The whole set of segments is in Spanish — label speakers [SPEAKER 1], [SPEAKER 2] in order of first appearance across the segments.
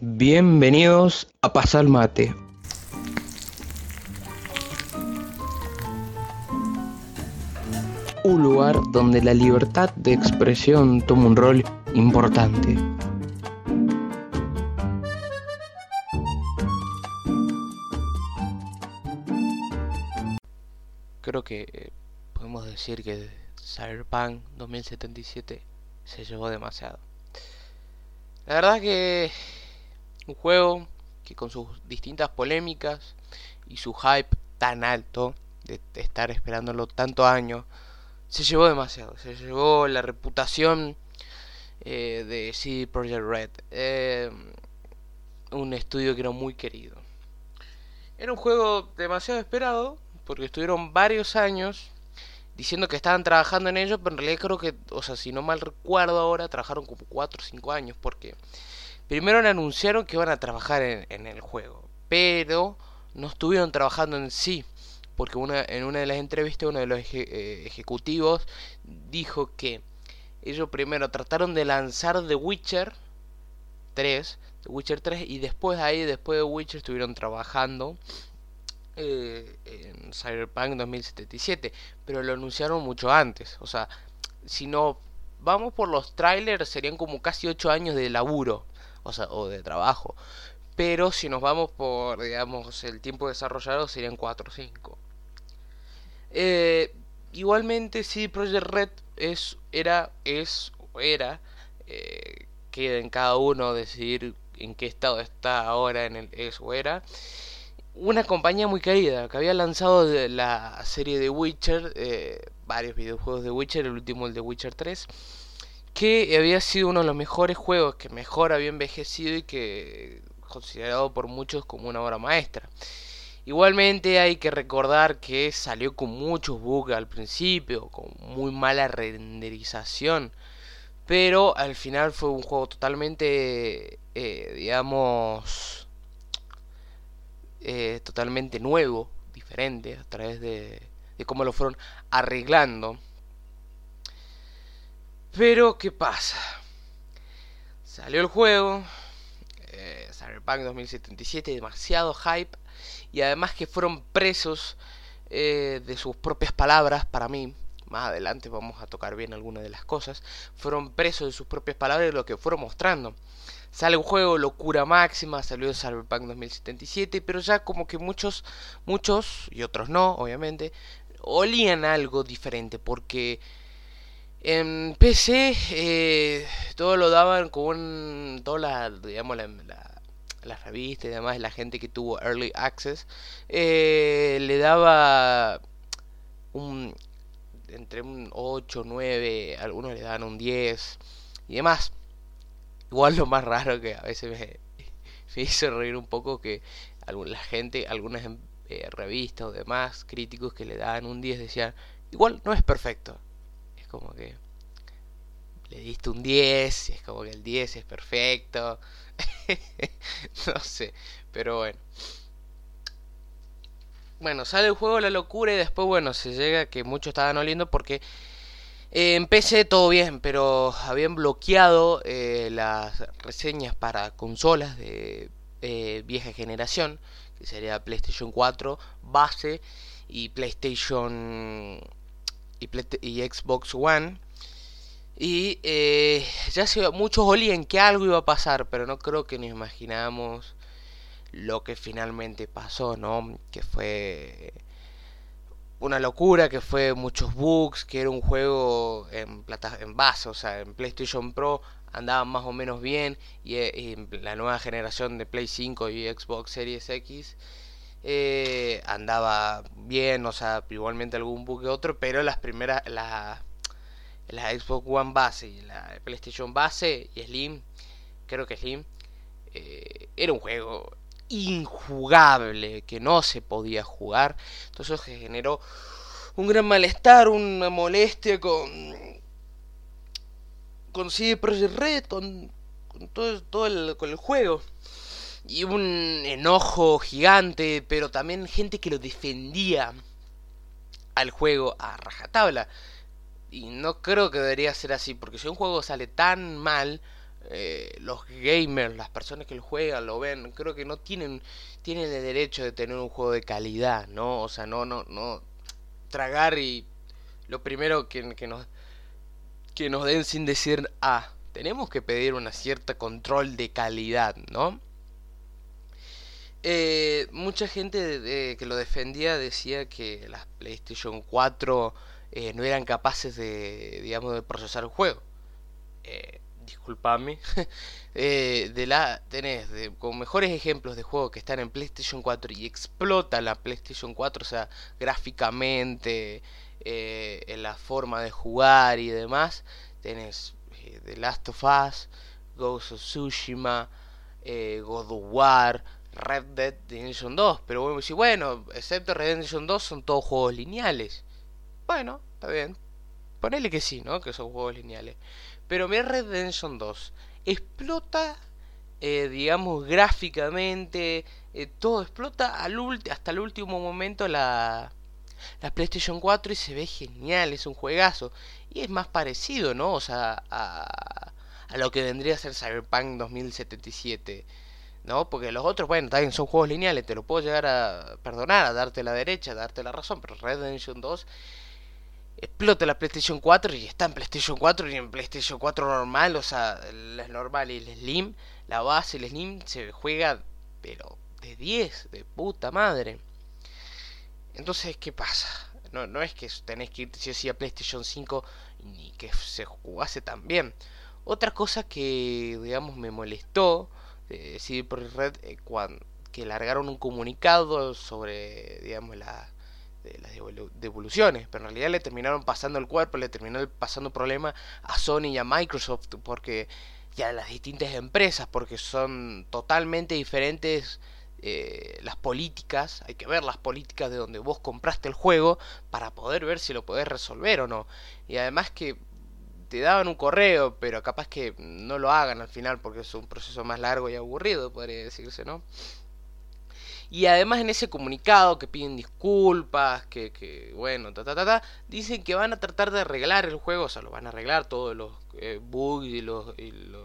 [SPEAKER 1] Bienvenidos a Pasar Mate. Un lugar donde la libertad de expresión toma un rol importante. Creo que eh, podemos decir que Cyberpunk 2077 se llevó demasiado. La verdad que un juego que con sus distintas polémicas y su hype tan alto de, estar esperándolo tanto años, se llevó demasiado. Se llevó la reputación eh, de CD Projekt Red. Eh, un estudio que era muy querido. Era un juego demasiado esperado porque estuvieron varios años diciendo que estaban trabajando en ello, pero en realidad creo que, o sea, si no mal recuerdo ahora, trabajaron como 4 o 5 años, porque primero anunciaron que iban a trabajar en, el juego, pero no estuvieron trabajando en sí, porque una, en una de las entrevistas uno de los eh, ejecutivos dijo que ellos primero trataron de lanzar The Witcher 3, The Witcher 3, y después ahí, después de Witcher, estuvieron trabajando eh, en Cyberpunk 2077, pero lo anunciaron mucho antes. O sea, si no vamos por los trailers, serían como casi 8 años de laburo, o sea, o de trabajo. Pero si nos vamos por, digamos, el tiempo desarrollado, serían 4 o 5. Eh, igualmente, si Project Red es, era, es o era, eh, queda en cada uno decidir en qué estado está ahora en el es o era una compañía muy querida que había lanzado la serie de Witcher, eh, varios videojuegos de Witcher, el último el de Witcher 3, que había sido uno de los mejores juegos, que mejor había envejecido y que considerado por muchos como una obra maestra. Igualmente hay que recordar que salió con muchos bugs al principio, con muy mala renderización, pero al final fue un juego totalmente, eh, digamos, eh, totalmente nuevo, diferente, a través de, de cómo lo fueron arreglando. Pero, ¿qué pasa? Salió el juego, eh, Cyberpunk 2077, demasiado hype, y además que fueron presos eh, de sus propias palabras para mí. Más adelante vamos a tocar bien algunas de las cosas. Fueron presos de sus propias palabras de lo que fueron mostrando. Sale un juego, locura máxima, salió de Cyberpunk 2077, pero ya como que muchos, muchos, y otros no, obviamente, olían algo diferente, porque en PC eh, todo lo daban con toda la, digamos, la, la, revista y demás, la gente que tuvo Early Access, eh, le daba un entre un 8, 9, algunos le daban un 10 y demás. Igual lo más raro que a veces me, hizo reír un poco que la gente, algunas eh, revistas o demás críticos que le daban un 10 decían, igual no es perfecto. Como que le diste un 10, y es como que el 10 es perfecto. no sé, pero bueno. Bueno, sale el juego La Locura y después, bueno, se llega que muchos estaban oliendo porque eh, en todo bien, pero habían bloqueado eh, las reseñas para consolas de eh, vieja generación, que sería PlayStation 4 base y PlayStation y, Xbox One. Y ya se, muchos olían que algo iba a pasar, pero no creo que nos imaginamos lo que finalmente pasó, ¿no? Que fue una locura, que fue muchos bugs, que era un juego en, plata, en base, o sea, en PlayStation Pro andaba más o menos bien y, eh, la nueva generación de Play 5 y Xbox Series X eh, andaba bien, o sea, igualmente algún bug que otro, pero las primeras, la, la Xbox One base y la PlayStation base y Slim, creo que Slim, eh, era un juego injugable, que no se podía jugar. Entonces eso generó un gran malestar, una molestia con con CD Projekt Red, con, con todo, todo el, con el juego. Y un enojo gigante, pero también gente que lo defendía al juego a rajatabla. Y no creo que debería ser así, porque si un juego sale tan mal, eh, los gamers, las personas que lo juegan, lo ven, creo que no tienen, tienen el derecho de tener un juego de calidad, ¿no? O sea, no, no, no tragar y lo primero que, que nos que nos den sin decir ah, tenemos que pedir una cierta control de calidad, ¿no? Eh, mucha gente que lo defendía decía que las PlayStation 4 eh, no eran capaces de, digamos, de procesar el juego. Eh, disculpame. Eh, de la tenés con mejores ejemplos de juegos que están en PlayStation 4 y explota la PlayStation 4, o sea, gráficamente, en la forma de jugar y demás. Tenés The Last of Us, Ghost of Tsushima, God of War, Red Dead Redemption 2. Pero bueno, si bueno, excepto Red Dead Redemption 2 son todos juegos lineales. Bueno, está bien. Ponele que sí, ¿no? Que son juegos lineales. Pero mira Red Redemption 2. Explota, eh, digamos, gráficamente. Eh, todo explota al hasta el último momento la, la PlayStation 4 y se ve genial. Es un juegazo. Y es más parecido, ¿no? O sea, a, a lo que vendría a ser Cyberpunk 2077. ¿No? Porque los otros, bueno, también son juegos lineales, te lo puedo llegar a perdonar, a darte la derecha, a darte la razón, pero Red Redemption 2 explota la PlayStation 4 y está en PlayStation 4 y en PlayStation 4 normal, o sea, la normal y el Slim, la base, el Slim se juega, pero de 10, de puta madre. Entonces, ¿qué pasa? No, no es que tenés que ir si sí a PlayStation 5 ni que se jugase tan bien. Otra cosa que, digamos, me molestó de CD Red eh, cuando, que largaron un comunicado sobre, digamos, de las devoluciones, pero en realidad le terminaron pasando el cuerpo, le terminaron pasando problema a Sony y a Microsoft porque ya las distintas empresas, porque son totalmente diferentes eh, las políticas, hay que ver las políticas de donde vos compraste el juego para poder ver si lo podés resolver o no. Y además que te daban un correo, pero capaz que no lo hagan al final porque es un proceso más largo y aburrido, podría decirse, ¿no? Y además en ese comunicado que piden disculpas, que, que bueno, ta, ta, ta, ta, dicen que van a tratar de arreglar el juego, o sea, lo van a arreglar todos los eh, bugs y, los, y, lo,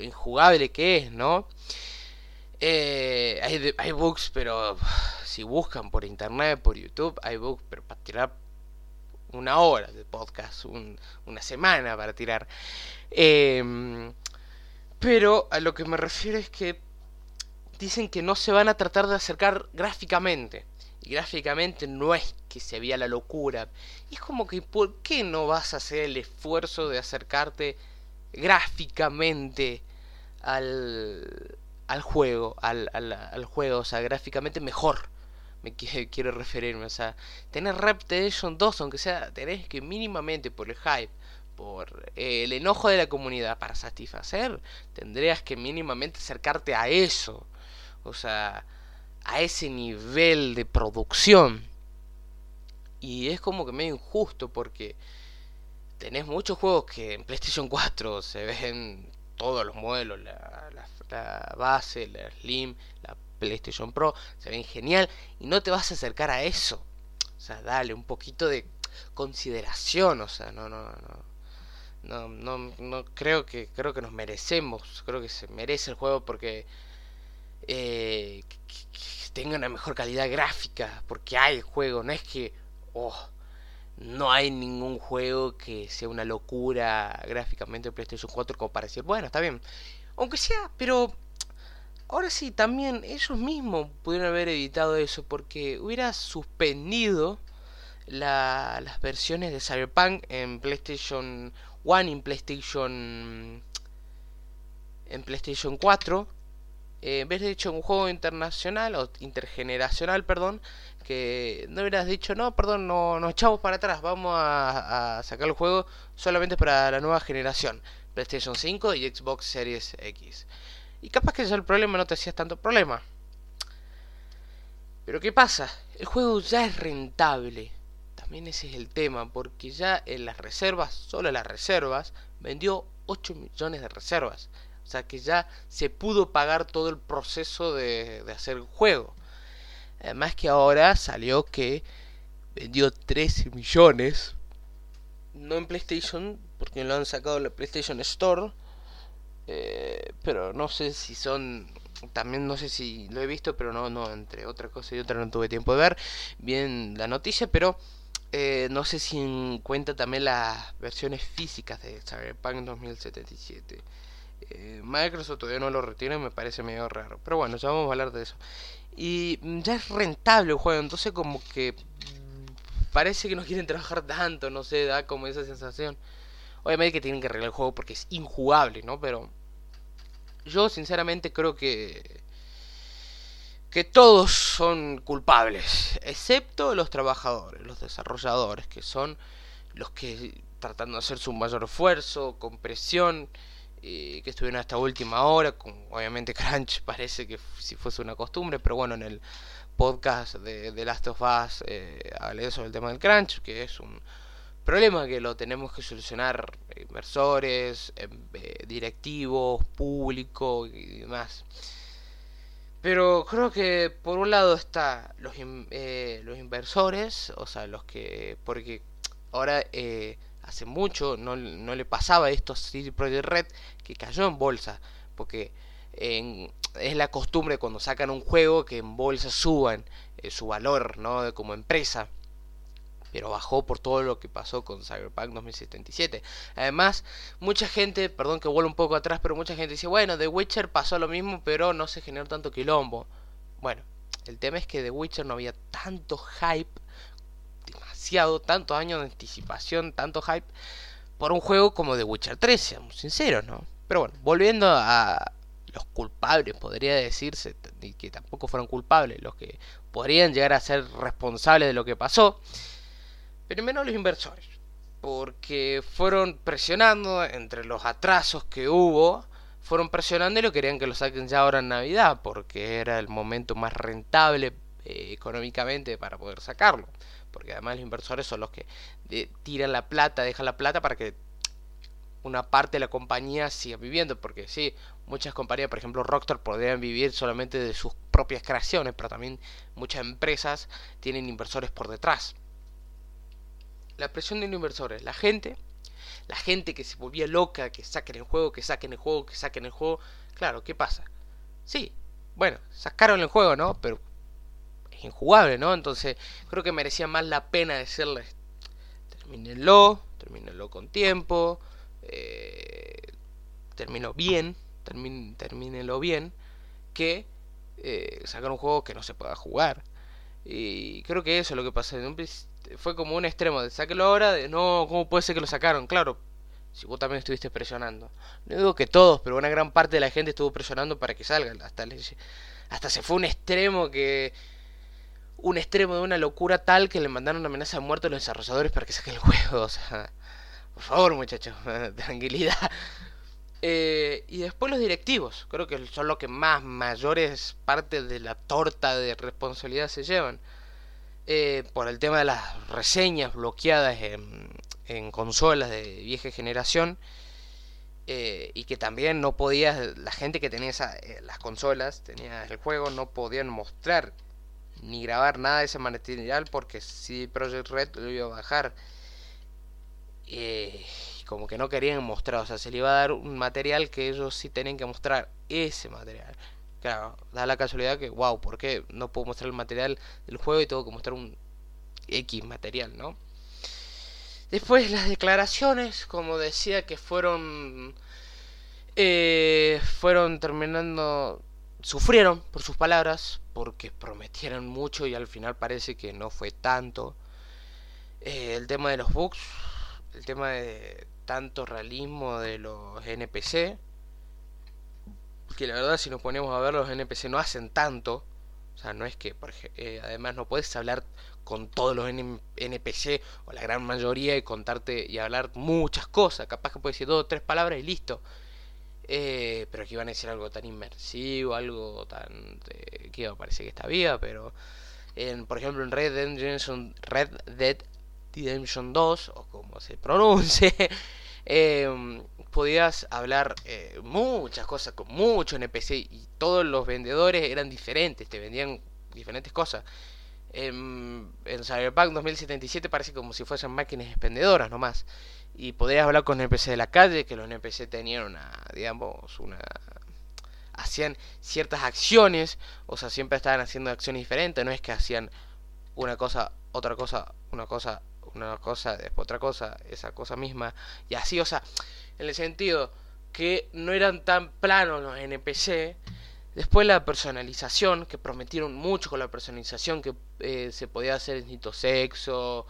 [SPEAKER 1] injugable que es, ¿no? Eh, hay, hay bugs, pero si buscan por internet, por YouTube, hay bugs, pero para tirar una hora de podcast, una semana para tirar. Em, pero a lo que me refiero es que dicen que no se van a tratar de acercar gráficamente. Y gráficamente no es que se vea la locura. Y es como que, ¿por qué no vas a hacer el esfuerzo de acercarte gráficamente al, al juego? Al, al juego, o sea, gráficamente mejor me quiero referirme. O sea, tener Repetition 2, aunque sea, tenés que mínimamente por el hype, por el enojo de la comunidad para satisfacer, tendrías que mínimamente acercarte a eso. O sea, a ese nivel de producción. Y es como que medio injusto porque tenés muchos juegos que en PlayStation 4 se ven todos los modelos, la, la, la base, la Slim, la PlayStation Pro, se ven genial y no te vas a acercar a eso. O sea, dale un poquito de consideración, o sea, no no no no no, no creo que creo que nos merecemos, creo que se merece el juego porque eh, que, tenga una mejor calidad gráfica, porque hay juego, no es que oh, no hay ningún juego que sea una locura gráficamente en PlayStation 4 como para decir, bueno, está bien. Aunque sea, pero Ahora sí, también ellos mismos pudieron haber evitado eso porque hubiera suspendido las versiones de Cyberpunk en PlayStation 1 y en PlayStation en PlayStation 4 eh, en vez de hecho un juego internacional o intergeneracional, perdón, que no hubieras dicho, no, perdón, no nos echamos para atrás, vamos a, a sacar el juego solamente para la nueva generación, PlayStation 5 y Xbox Series X. Y capaz que ya el problema no te hacías tanto problema. Pero ¿qué pasa? El juego ya es rentable. También ese es el tema, porque ya en las reservas, solo en las reservas, vendió 8 millones de reservas. O sea que ya se pudo pagar todo el proceso de, de hacer el juego. Además que ahora salió que vendió 13 millones. No en PlayStation, porque lo han sacado en la PlayStation Store Eh, pero no sé si son también no sé si lo he visto, pero no, no, entre otra cosa y otra no tuve tiempo de ver bien la noticia, pero eh, no sé si en cuenta también las versiones físicas de Cyberpunk 2077. Eh, Microsoft todavía no lo retiene, me parece medio raro. Pero bueno, ya vamos a hablar de eso. Y mm, ya es rentable el juego, entonces como que mm, parece que no quieren trabajar tanto, no sé, da como esa sensación. Obviamente que tienen que arreglar el juego porque es injugable, ¿no? Pero yo sinceramente creo que que todos son culpables, excepto los trabajadores, los desarrolladores, que son los que tratando de hacer su mayor esfuerzo, con presión, que estuvieron hasta última hora, con obviamente crunch parece que si fuese una costumbre, pero bueno, en el podcast de, de Last of Us eh, hablé sobre el tema del crunch, que es un problema que lo tenemos que solucionar inversores, em, eh, directivos, público y demás. Pero creo que por un lado está los, eh, los inversores, o sea, los que... Porque ahora eh, hace mucho no, no, le pasaba esto a City Project Red que cayó en bolsa. Porque es la costumbre cuando sacan un juego que en bolsa suban su valor, ¿no? Como empresa pero bajó por todo lo que pasó con Cyberpunk 2077. Además, mucha gente, perdón que vuelvo un poco atrás, pero mucha gente dice, bueno, The Witcher pasó lo mismo, pero no se generó tanto quilombo. Bueno, el tema es que The Witcher no había tanto hype, demasiado, tantos años de anticipación, tanto hype, por un juego como The Witcher 3, seamos sinceros, ¿no? Pero bueno, volviendo a los culpables, podría decirse, y que tampoco fueron culpables, los que podrían llegar a ser responsables de lo que pasó. Primero los inversores, porque fueron presionando entre los atrasos que hubo, fueron presionando y lo querían que lo saquen ya ahora en Navidad, porque era el momento más rentable eh, económicamente para poder sacarlo. Porque además los inversores son los que tiran la plata, dejan la plata para que una parte de la compañía siga viviendo. Porque sí, muchas compañías, por ejemplo Rockstar, podrían vivir solamente de sus propias creaciones, pero también muchas empresas tienen inversores por detrás la presión de los inversores, la gente, la gente que se volvía loca, que saquen el juego, que saquen el juego, que saquen el juego. Claro, ¿qué pasa? Sí, bueno, sacaron el juego, ¿no? Pero es injugable, ¿no? Entonces creo que merecía más la pena decirles, termínenlo, termínenlo con tiempo, eh, bien, termínenlo bien, que eh, sacar un juego que no se pueda jugar. Y creo que eso es lo que pasa fue como un extremo de sáquelo ahora, de no, ¿cómo puede ser que lo sacaron? Claro, si vos también estuviste presionando. No digo que todos, pero una gran parte de la gente estuvo presionando para que salgan. Hasta, hasta se fue un extremo que. Un extremo de una locura tal que le mandaron una amenaza de muerte a los desarrolladores para que saquen el juego. O sea, por favor, muchachos, tranquilidad. Eh, y después los directivos, creo que son los que más mayores partes de la torta de responsabilidad se llevan. Eh, por el tema de las reseñas bloqueadas en, consolas de vieja generación eh, y que también no podías, la gente que tenía eh, las consolas, tenía el juego, no podían mostrar ni grabar nada de ese material porque si Project Red lo iba a bajar. y como que no querían mostrar, o sea, se le iba a dar un material que ellos sí tenían que mostrar ese material. Claro, da la casualidad que, wow, ¿por qué no puedo mostrar el material del juego y tengo que mostrar un X material, ¿no? Después las declaraciones, como decía, que fueron... Eh, fueron terminando... Sufrieron por sus palabras, porque prometieron mucho y al final parece que no fue tanto. Eh, el tema de los bugs, el tema de tanto realismo de los NPC, que la verdad si nos ponemos a ver los NPC no hacen tanto. O sea, no es que, eh, además no puedes hablar con todos los NPC o la gran mayoría y contarte y hablar muchas cosas. Capaz que puedes decir dos o tres palabras y listo. Eh, pero aquí van a decir algo tan inmersivo, algo tan... Eh, que parece que está viva, pero... En, por ejemplo en Red Dead Redemption, Red Dead Redemption 2, o como se pronuncie, eh, podías hablar eh, muchas cosas con mucho NPC y todos los vendedores eran diferentes, te vendían diferentes cosas. En, en Cyberpunk 2077 parece como si fuesen máquinas expendedoras nomás. Y podrías hablar con NPC de la calle, que los NPC tenían una, digamos, una... Hacían ciertas acciones, o sea, siempre estaban haciendo acciones diferentes, no es que hacían una cosa, otra cosa, una cosa, una cosa, después otra cosa, esa cosa misma, y así, o sea, en el sentido que no eran tan planos los NPC, Después la personalización, que prometieron mucho con la personalización, que eh, se podía hacer distinto sexo,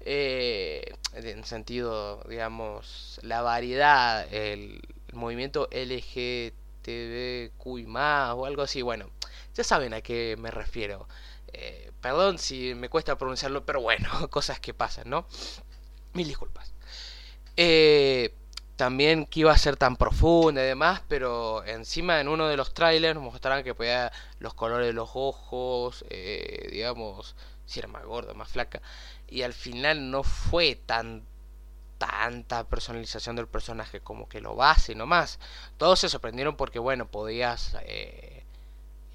[SPEAKER 1] eh, en sentido, digamos, la variedad, el, movimiento LGTBQ más o algo así, bueno, ya saben a qué me refiero. Eh, perdón si me cuesta pronunciarlo, pero bueno, cosas que pasan, ¿no? Mil disculpas. Eh, también que iba a ser tan profunda y demás, pero encima en uno de los trailers mostraron que podía los colores de los ojos, eh, digamos, si era más gorda, más flaca, y al final no fue tan tanta personalización del personaje como que lo base nomás. Todos se sorprendieron porque bueno, podías eh,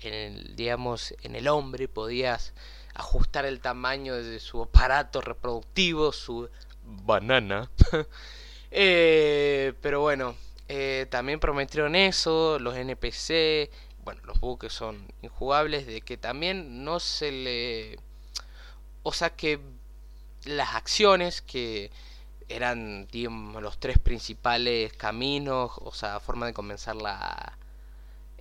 [SPEAKER 1] en el, digamos, en el hombre podías ajustar el tamaño de su aparato reproductivo, su banana. Eh, pero bueno, eh, también prometieron eso, los NPC, bueno, los buques son injugables, de que también no se le... O sea que las acciones que eran, los tres principales caminos, o sea, forma de comenzar la...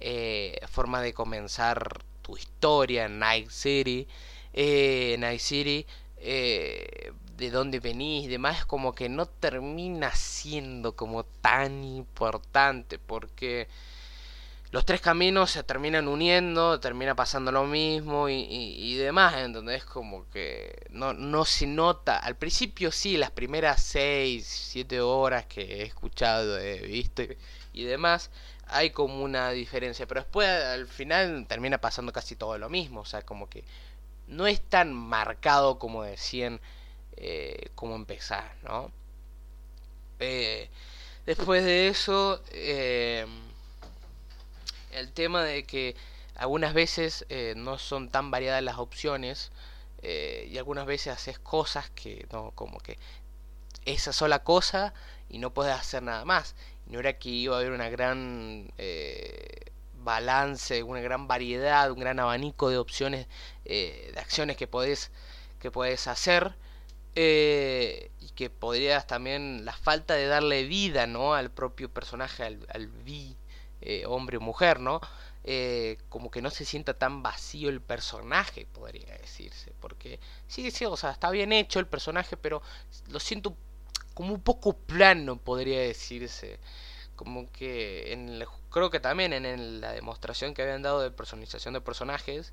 [SPEAKER 1] Eh, forma de comenzar tu historia en Night City. Eh, Night City eh, de dónde venís y demás, como que no termina siendo como tan importante, porque los tres caminos se terminan uniendo, termina pasando lo mismo y, y, demás, entonces como que no, no se nota, al principio sí, las primeras 6, 7 horas que he escuchado, he visto y, y demás, hay como una diferencia, pero después al final termina pasando casi todo lo mismo, o sea, como que no es tan marcado como decían eh, cómo empezar, ¿no? Eh, después de eso, eh, el tema de que algunas veces eh, no son tan variadas las opciones y algunas veces haces cosas que no, como que esa sola cosa y no puedes hacer nada más. No era que iba a haber una gran balance, una gran variedad, un gran abanico de opciones de acciones que podés, que podés hacer eh, y que podrías también la falta de darle vida no al propio personaje al, al vi eh, hombre o mujer no eh, como que no se sienta tan vacío el personaje podría decirse porque sí sí o sea está bien hecho el personaje pero lo siento como un poco plano podría decirse. Como que en creo que también en la demostración que habían dado de personalización de personajes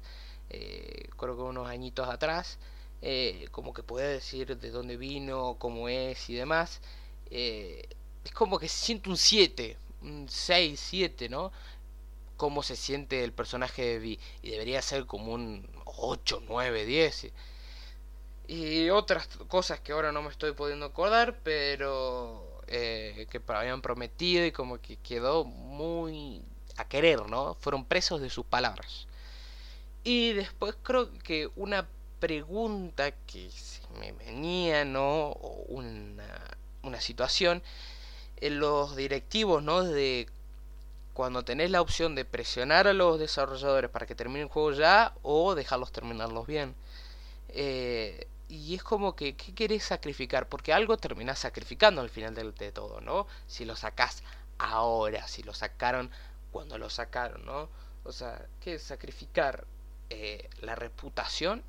[SPEAKER 1] creo que unos añitos atrás eh, como que puede decir de dónde vino, cómo es y demás. Eh, es como que se siente un 7, un 6, 7, ¿no? Cómo se siente el personaje de Vi. Y debería ser como un 8, 9, 10. Y otras cosas que ahora no me estoy pudiendo acordar, pero eh, que habían prometido y como que quedó muy a querer, ¿no? Fueron presos de sus palabras. Y después creo que una pregunta que se me venía, ¿no? una, una situación, en los directivos, ¿no? De cuando tenés la opción de presionar a los desarrolladores para que terminen el juego ya o dejarlos terminarlos bien. Eh, y es como que, ¿qué querés sacrificar? Porque algo terminás sacrificando al final de, de todo, ¿no? Si lo sacás ahora, si lo sacaron cuando lo sacaron, ¿no? O sea, ¿qué es sacrificar? Eh, la reputación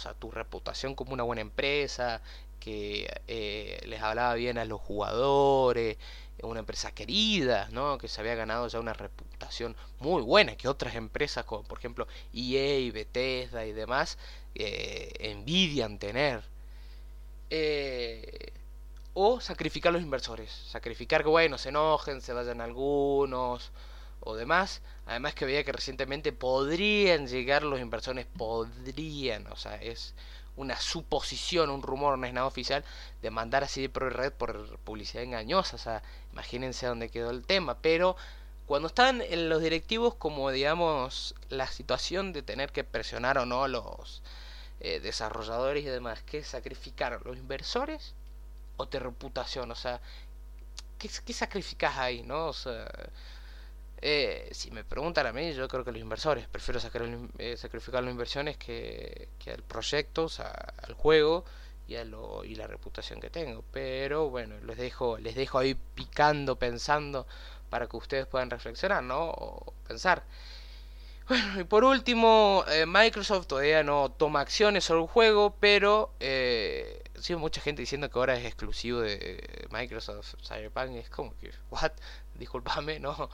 [SPEAKER 1] o sea, tu reputación como una buena empresa, que eh, les hablaba bien a los jugadores, una empresa querida, ¿no? que se había ganado ya una reputación muy buena que otras empresas como por ejemplo EA, Bethesda y demás eh, envidian tener. Eh, o sacrificar a los inversores, sacrificar que bueno, se enojen, se vayan algunos, o demás. Además que veía que recientemente podrían llegar los inversores, podrían, o sea, es una suposición, un rumor, no es nada oficial, de mandar así de Pro Red por publicidad engañosa. O sea, imagínense dónde quedó el tema. Pero cuando están en los directivos, como digamos, la situación de tener que presionar o no los eh, desarrolladores y demás, ¿qué sacrificaron? ¿Los inversores o tu reputación? O sea, ¿qué, qué sacrificas ahí, no? O sea, eh, si me preguntan a mí, yo creo que los inversores. Prefiero sacar eh, sacrificar las inversiones que, que al proyecto, o sea, al juego y, a lo, y la reputación que tengo. Pero bueno, les dejo, les dejo ahí picando, pensando, para que ustedes puedan reflexionar, ¿no? O pensar. Bueno, y por último, eh, Microsoft todavía no toma acciones sobre el juego, pero eh, sí, mucha gente diciendo que ahora es exclusivo de Microsoft Cyberpunk. Es como que, ¿what? Disculpame, no.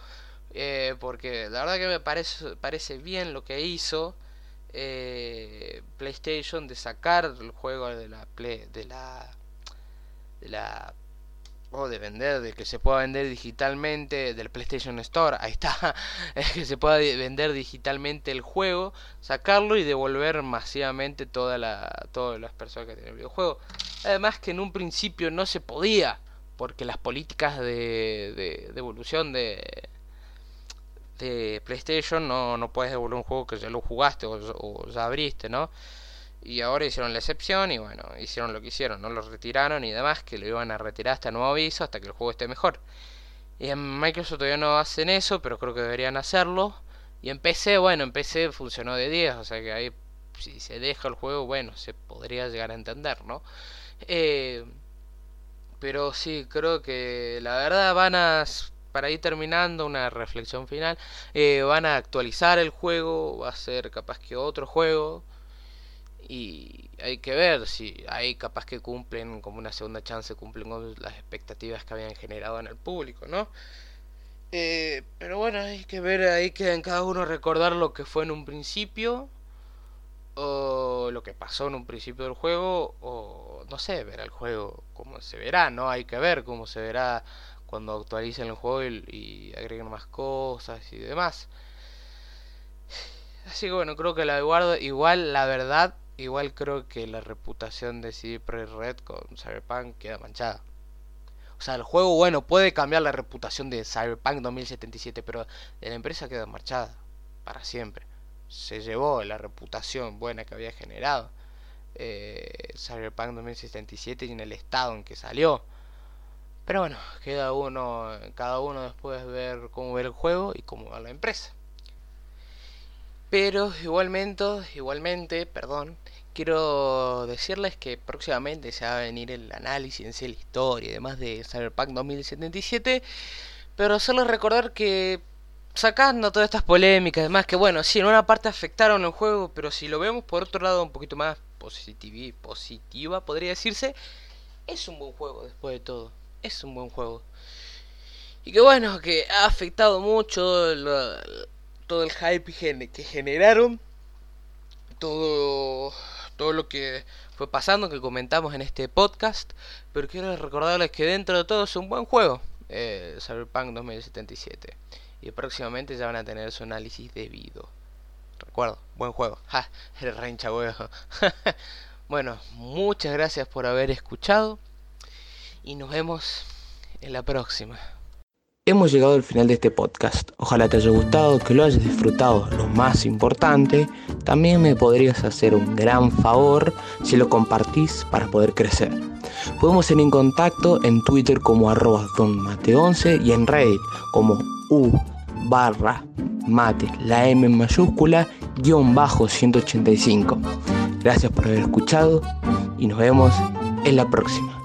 [SPEAKER 1] Eh, porque la verdad que me parece, parece bien lo que hizo eh, PlayStation de sacar el juego de la Play, de la de la o de vender, de que se pueda vender digitalmente del PlayStation Store, ahí está, es que se pueda vender digitalmente el juego, sacarlo y devolver masivamente toda la, todas las personas que tienen el videojuego. Además que en un principio no se podía, porque las políticas de, de devolución de, de PlayStation no, no puedes devolver un juego que ya lo jugaste o, ya abriste, ¿no? Y ahora hicieron la excepción y bueno, hicieron lo que hicieron, no lo retiraron y demás, que lo iban a retirar hasta nuevo aviso, hasta que el juego esté mejor. Y en Microsoft todavía no hacen eso, pero creo que deberían hacerlo. Y en PC, bueno, en PC funcionó de 10, o sea que ahí si se deja el juego, bueno, se podría llegar a entender, ¿no? Eh, pero sí, creo que la verdad van a para ir terminando, una reflexión final. Eh, van a actualizar el juego, va a ser capaz que otro juego. Y hay que ver si hay capaz que cumplen como una segunda chance, cumplen con las expectativas que habían generado en el público, ¿no? Eh, pero bueno, hay que ver, hay que en cada uno recordar lo que fue en un principio, o lo que pasó en un principio del juego, o no sé, ver el juego como se verá, ¿no? Hay que ver cómo se verá cuando actualicen el juego y, agreguen más cosas y demás. Así que bueno, creo que la guardo. Igual, la verdad, igual creo que la reputación de CD Projekt Red con Cyberpunk queda manchada. O sea, el juego, bueno, puede cambiar la reputación de Cyberpunk 2077, pero de la empresa queda marchada para siempre. Se llevó la reputación buena que había generado eh, Cyberpunk 2077 y en el estado en que salió. Pero bueno, queda uno, cada uno después ver cómo ver el juego y cómo va la empresa. Pero igualmente, igualmente, perdón, quiero decirles que próximamente se va a venir el análisis en la historia y demás de Cyberpunk 2077. Pero hacerles recordar que sacando todas estas polémicas, además que bueno, sí, en una parte afectaron el juego, pero si lo vemos por otro lado un poquito más positiva, podría decirse, es un buen juego después de todo es un buen juego. Y que bueno, que ha afectado mucho todo el hype que generaron. Todo, todo lo que fue pasando, que comentamos en este podcast. Pero quiero recordarles que dentro de todo es un buen juego. Eh, Cyberpunk 2077. Y próximamente ya van a tener su análisis debido. Recuerdo, buen juego. Ja, el rencha huevo. bueno, muchas gracias por haber escuchado y nos vemos en la próxima.
[SPEAKER 2] Hemos llegado al final de este podcast. Ojalá te haya gustado, que lo hayas disfrutado. Lo más importante, también me podrías hacer un gran favor si lo compartís para poder crecer. Podemos ser en contacto en Twitter como arroba donmate11 y en Reddit como u barra mate, la M en mayúscula, guion bajo 185. Gracias por haber escuchado y nos vemos en la próxima.